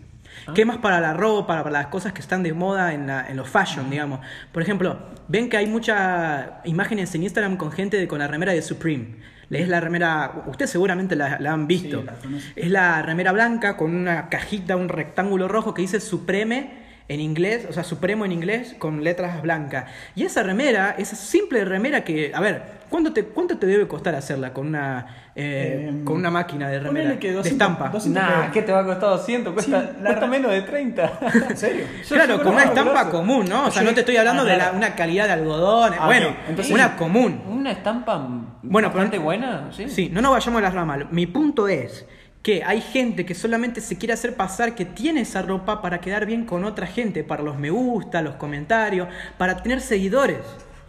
¿Qué más para la ropa, para las cosas que están de moda en, la- en los fashion, digamos? Por ejemplo, ven que hay muchas imágenes en Instagram con gente de- con la remera de Supreme. Es la remera, ustedes seguramente la, la han visto. Sí, la conozco. es la remera blanca con una cajita, un rectángulo rojo que dice Supreme en inglés, o sea, Supremo en inglés con letras blancas. Y esa remera, esa simple remera que, a ver, ¿cuánto te, cuánto te debe costar hacerla con una, eh, Em, con una máquina de remera? que de 200, estampa. 200. Nah, ¿qué te va a costar 200? Cuesta, Sí, la cuesta menos de 30. ¿En serio? Yo claro, con una estampa grosso. común, ¿no? O sea, no te estoy hablando Ah, de la- una calidad de algodón. Ah, bueno. Entonces- una común. Una estampa Bueno, bastante pero- buena, ¿sí? Sí, no nos vayamos a las ramas. Mi punto es que hay gente que solamente se quiere hacer pasar que tiene esa ropa para quedar bien con otra gente, para los me gusta, los comentarios, para tener seguidores.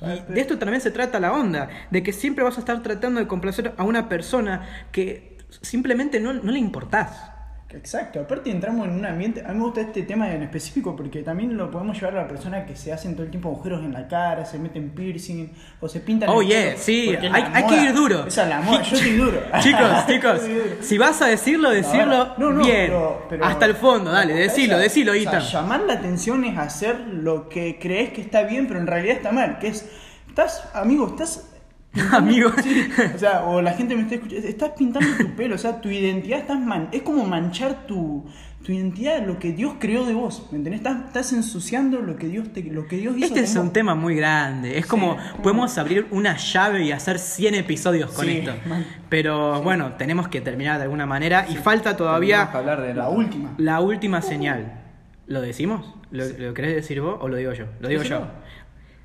Y de esto también se trata la onda, de que siempre vas a estar tratando de complacer a una persona que simplemente no, no le importás. Exacto, aparte entramos en un ambiente, a mí me gusta este tema en específico porque también lo podemos llevar a la persona que se hacen todo el tiempo agujeros en la cara, se meten piercing o se pintan Oh, el yeah, pelo, sí, hay- hay que ir duro. Esa es la moda, yo estoy duro. Chicos, chicos, si vas a decirlo, decirlo No, no, bien. pero- pero- Hasta el fondo, dale, decilo, decilo, o sea, Ethan. llamar la atención es hacer lo que crees que está bien, pero en realidad está mal. Que es, estás, amigo, estás. Amigo. Sí, o sea, o la gente me está escuchando, estás pintando tu pelo, o sea, tu identidad estás man- es como manchar tu, tu identidad, lo que Dios creó de vos, ¿me entendés? Estás, estás ensuciando lo que Dios te, lo que Dios hizo Este es vos. un tema muy grande. Es como podemos abrir una llave y hacer 100 episodios con Sí, esto. man. Pero bueno, tenemos que terminar de alguna manera y falta todavía que hablar de la última. la última señal. ¿Lo decimos? ¿Lo, lo querés decir vos o lo digo yo? Lo digo yo.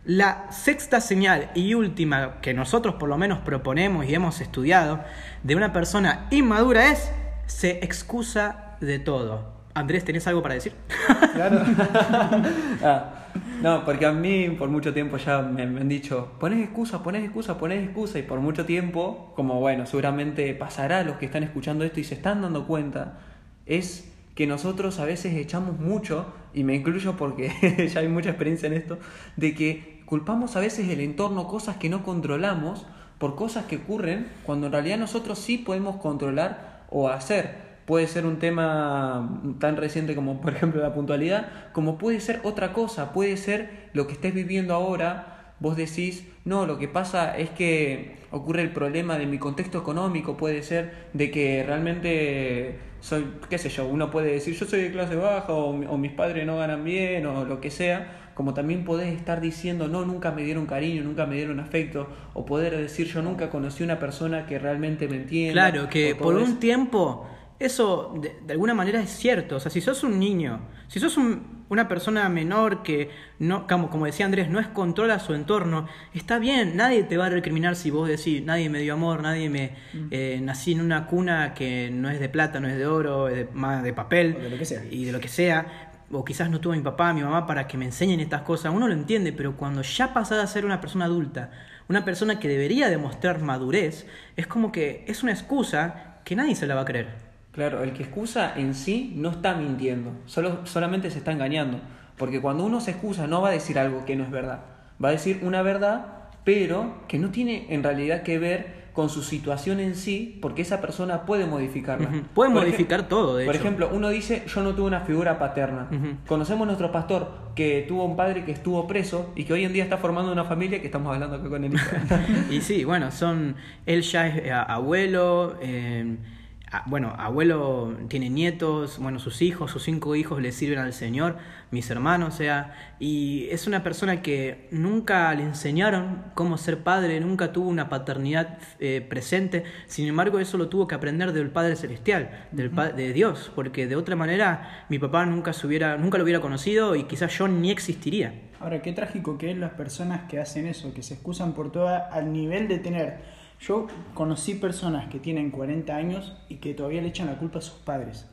La sexta señal y última que nosotros por lo menos proponemos y hemos estudiado de una persona inmadura es se excusa de todo. Andrés, ¿tenés algo para decir? Claro. Ah, no, porque a mí por mucho tiempo ya me, han dicho, pones excusa, pones excusa, pones excusa, y por mucho tiempo, como bueno, seguramente pasará a los que están escuchando esto y se están dando cuenta, es que nosotros a veces echamos mucho, y me incluyo porque ya hay mucha experiencia en esto, de que culpamos a veces el entorno, cosas que no controlamos, por cosas que ocurren cuando en realidad nosotros sí podemos controlar o hacer. Puede ser un tema tan reciente como por ejemplo la puntualidad, como puede ser otra cosa, puede ser lo que estés viviendo ahora, vos decís, no, lo que pasa es que ocurre el problema de mi contexto económico, puede ser de que realmente soy, qué sé yo, uno puede decir, yo soy de clase baja o, mi- o mis padres no ganan bien o lo que sea, como también podés estar diciendo, no, nunca me dieron cariño, nunca me dieron afecto, o poder decir, yo nunca conocí una persona que realmente me entienda. Claro, que por un tiempo eso de, de alguna manera es cierto. O sea, si sos un niño, si sos un- una persona menor que, no, como, como decía Andrés, no es controla su entorno, está bien, nadie te va a recriminar si vos decís, nadie me dio amor, nadie me... eh, nací en una cuna que no es de plata, no es de oro, es de, más de papel. O de lo que sea. Y de lo que sea. O quizás no tuve mi papá, mi mamá para que me enseñen estas cosas. Uno lo entiende, pero cuando ya pasás a ser una persona adulta, una persona que debería demostrar madurez, es como que es una excusa que nadie se la va a creer. Claro, el que excusa en sí no está mintiendo, solo, solamente se está engañando. Porque cuando uno se excusa no va a decir algo que no es verdad. Va a decir una verdad, pero que no tiene en realidad que ver con su situación en sí, porque esa persona puede modificarla. Puede Por modificar todo, de Por hecho. ejemplo, uno dice, yo no tuve una figura paterna. Conocemos nuestro pastor que tuvo un padre que estuvo preso y que hoy en día está formando una familia que estamos hablando acá con él. Y sí, bueno, son. Él ya es eh, abuelo. eh, a- bueno, abuelo tiene nietos. Bueno, sus hijos, sus cinco hijos le sirven al Señor. Mis hermanos, o sea. Y es una persona que nunca le enseñaron cómo ser padre, nunca tuvo una paternidad eh, presente. Sin embargo, eso lo tuvo que aprender del Padre Celestial, del pa- de Dios. Porque de otra manera, mi papá nunca, se hubiera, nunca lo hubiera conocido y quizás yo ni existiría. Ahora, qué trágico que es las personas que hacen eso, que se excusan por todo al nivel de tener. Yo conocí personas que tienen 40 años y que todavía le echan la culpa a sus padres.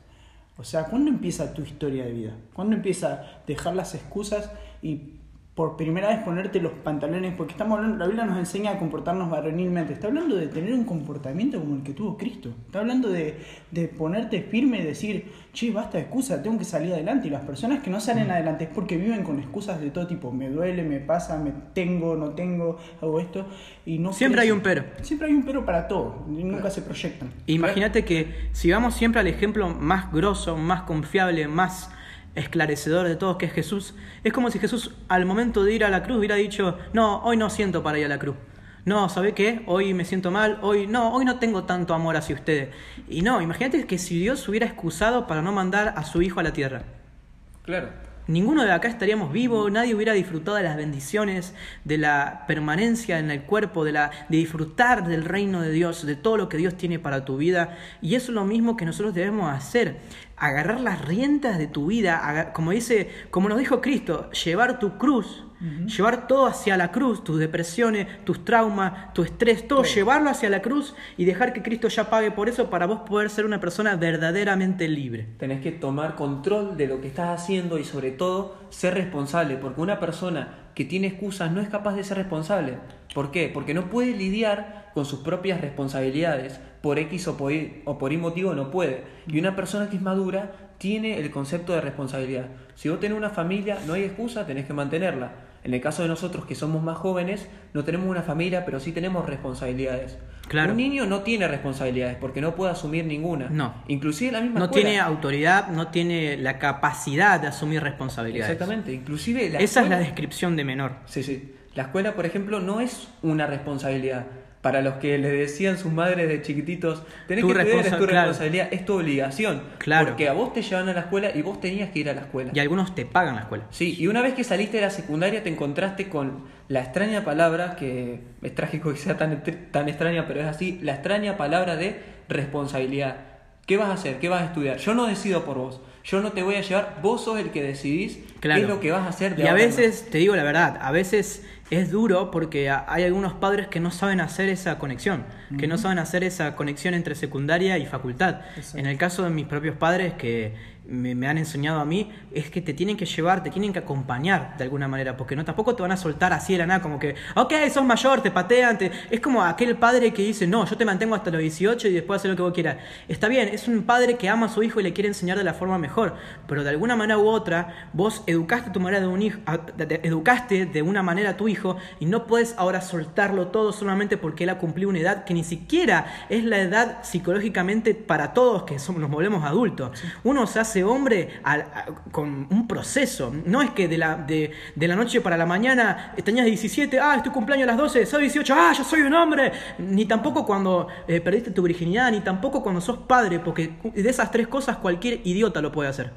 O sea, ¿cuándo empieza tu historia de vida? ¿Cuándo empieza a dejar las excusas y por primera vez ponerte los pantalones, porque estamos hablando, la Biblia nos enseña a comportarnos varonilmente, está hablando de tener un comportamiento como el que tuvo Cristo, está hablando de, de ponerte firme y decir, che, basta de excusa, tengo que salir adelante, y las personas que no salen adelante es porque viven con excusas de todo tipo, me duele, me pasa, me tengo, no tengo, hago esto, y no Siempre hay un pero. Siempre hay un pero para todo, y nunca se proyectan. Imagínate que si vamos siempre al ejemplo más grosso, más confiable, más esclarecedor de todos, que es Jesús, es como si Jesús al momento de ir a la cruz hubiera dicho, no, hoy no siento para ir a la cruz. No, ¿sabe qué? Hoy me siento mal, hoy no, hoy no tengo tanto amor hacia ustedes. Y no, imagínate que si Dios hubiera excusado para no mandar a su hijo a la tierra. Claro. Ninguno de acá estaríamos vivos, nadie hubiera disfrutado de las bendiciones, de la permanencia en el cuerpo, de, la, de disfrutar del reino de Dios, de todo lo que Dios tiene para tu vida. Y eso es lo mismo que nosotros debemos hacer, agarrar las riendas de tu vida, como dice, como nos dijo Cristo, llevar tu cruz, llevar todo hacia la cruz, tus depresiones, tus traumas, tu estrés, todo, llevarlo hacia la cruz y dejar que Cristo ya pague por eso para vos poder ser una persona verdaderamente libre. Tenés que tomar control de lo que estás haciendo y sobre todo ser responsable, porque una persona que tiene excusas no es capaz de ser responsable. ¿Por qué? Porque no puede lidiar con sus propias responsabilidades. Por X o por Y, o por Y motivo no puede. Y una persona que es madura tiene el concepto de responsabilidad. Si vos tenés una familia, no hay excusa, tenés que mantenerla. En el caso de nosotros que somos más jóvenes, no tenemos una familia, pero sí tenemos responsabilidades. Claro. Un niño no tiene responsabilidades porque no puede asumir ninguna. No. Inclusive la misma No escuela. tiene autoridad, no tiene la capacidad de asumir responsabilidades. Exactamente, inclusive la Esa es la descripción de menor. Sí, sí. La escuela, por ejemplo, no es una responsabilidad. Para los que le decían sus madres de chiquititos, tenés Tu que estudiar, es tu claro. responsabilidad, es tu obligación. Claro. Porque a vos te llevan a la escuela y vos tenías que ir a la escuela. Y algunos te pagan la escuela. Sí, y una vez que saliste de la secundaria te encontraste con la extraña palabra, que es trágico que sea tan, tan extraña, pero es así, la extraña palabra de responsabilidad. ¿Qué vas a hacer? ¿Qué vas a estudiar? Yo no decido por vos. Yo no te voy a llevar, vos sos el que decidís Claro. qué es lo que vas a hacer de Y a veces, te digo la verdad, a veces es duro porque hay algunos padres que no saben hacer esa conexión, que no saben hacer esa conexión entre secundaria y facultad. Exacto. En el caso de mis propios padres que me, me han enseñado a mí, es que te tienen que llevar, te tienen que acompañar de alguna manera, porque no tampoco te van a soltar así de la nada, como que, ok, sos mayor, te patean, te... es como aquel padre que dice, no, yo te mantengo hasta los 18 y después hacer lo que vos quieras. Está bien, es un padre que ama a su hijo y le quiere enseñar de la forma mejor, pero de alguna manera u otra, vos educaste tu manera de un hijo, a- de- de- educaste de una manera a tu hijo y no puedes ahora soltarlo todo solamente porque él ha cumplido una edad que ni siquiera es la edad psicológicamente para todos que somos, nos volvemos adultos. Uno se hace hombre al- con un proceso, no es que de la, de, de la noche para la mañana tenías 17, ah, es tu cumpleaños a las 12, soy 18, ah, yo soy un hombre, ni tampoco cuando eh, perdiste tu virginidad, ni tampoco cuando sos padre, porque de esas tres cosas cualquier idiota lo puede hacer.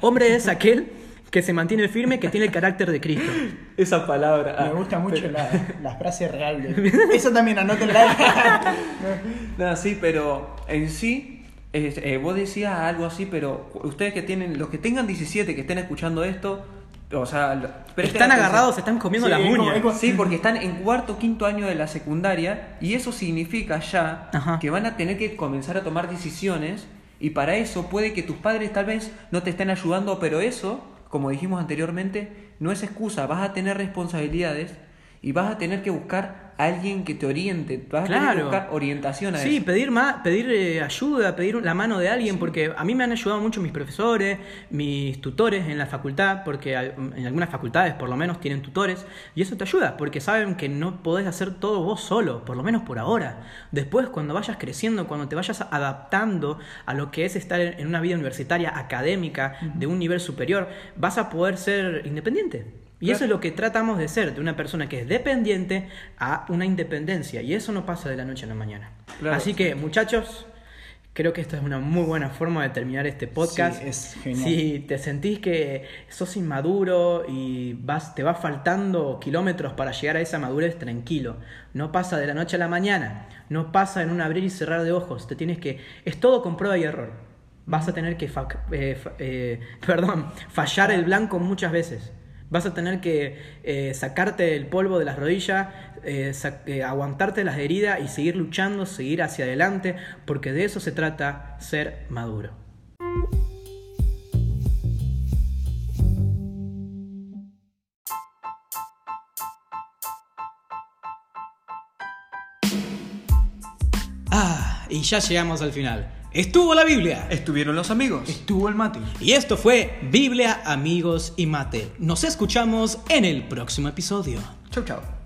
Hombre es aquel que se mantiene firme, que tiene el carácter de Cristo. Esa palabra. Me ah, gusta mucho la, la frase real. De... Eso también anótenla. No, sí, pero en sí, eh, vos decías algo así, pero ustedes que tienen, los que tengan 17, que estén escuchando esto, o sea, lo- presten Están agarrados, se están comiendo Sí, las uñas. Sí, porque están en cuarto, quinto año de la secundaria y eso significa ya Ajá. que van a tener que comenzar a tomar decisiones y para eso puede que tus padres tal vez no te estén ayudando, pero eso, como dijimos anteriormente, no es excusa, vas a tener responsabilidades y vas a tener que buscar a alguien que te oriente, vas a tener que buscar orientación a Sí, eso. pedir más, pedir eh, ayuda, pedir la mano de alguien, porque a mí me han ayudado mucho mis profesores, mis tutores en la facultad, porque en algunas facultades por lo menos tienen tutores, y eso te ayuda, porque saben que no podés hacer todo vos solo, por lo menos por ahora. Después, cuando vayas creciendo, cuando te vayas adaptando a lo que es estar en en una vida universitaria académica de un nivel superior, vas a poder ser independiente. Y Claro. eso es lo que tratamos de ser, de una persona que es dependiente a una independencia. Y eso no pasa de la noche a la mañana. Claro. Así que, muchachos, creo que esta es una muy buena forma de terminar este podcast. Sí, es genial. Si te sentís que sos inmaduro y vas, te va faltando kilómetros para llegar a esa madurez, tranquilo. No pasa de la noche a la mañana. No pasa en un abrir y cerrar de ojos. Te tienes que. Es todo con prueba y error. Vas a tener que fa- eh, fa- eh, perdón, fallar el blanco muchas veces. Vas a tener que eh, sacarte el polvo de las rodillas, eh, eh, aguantarte las heridas y seguir luchando, seguir hacia adelante, porque de eso se trata ser maduro. Ah, y ya llegamos al final. Estuvo la Biblia. Estuvieron los amigos. Estuvo el mate. Y esto fue Biblia, amigos y mate. Nos escuchamos en el próximo episodio. Chau, chau.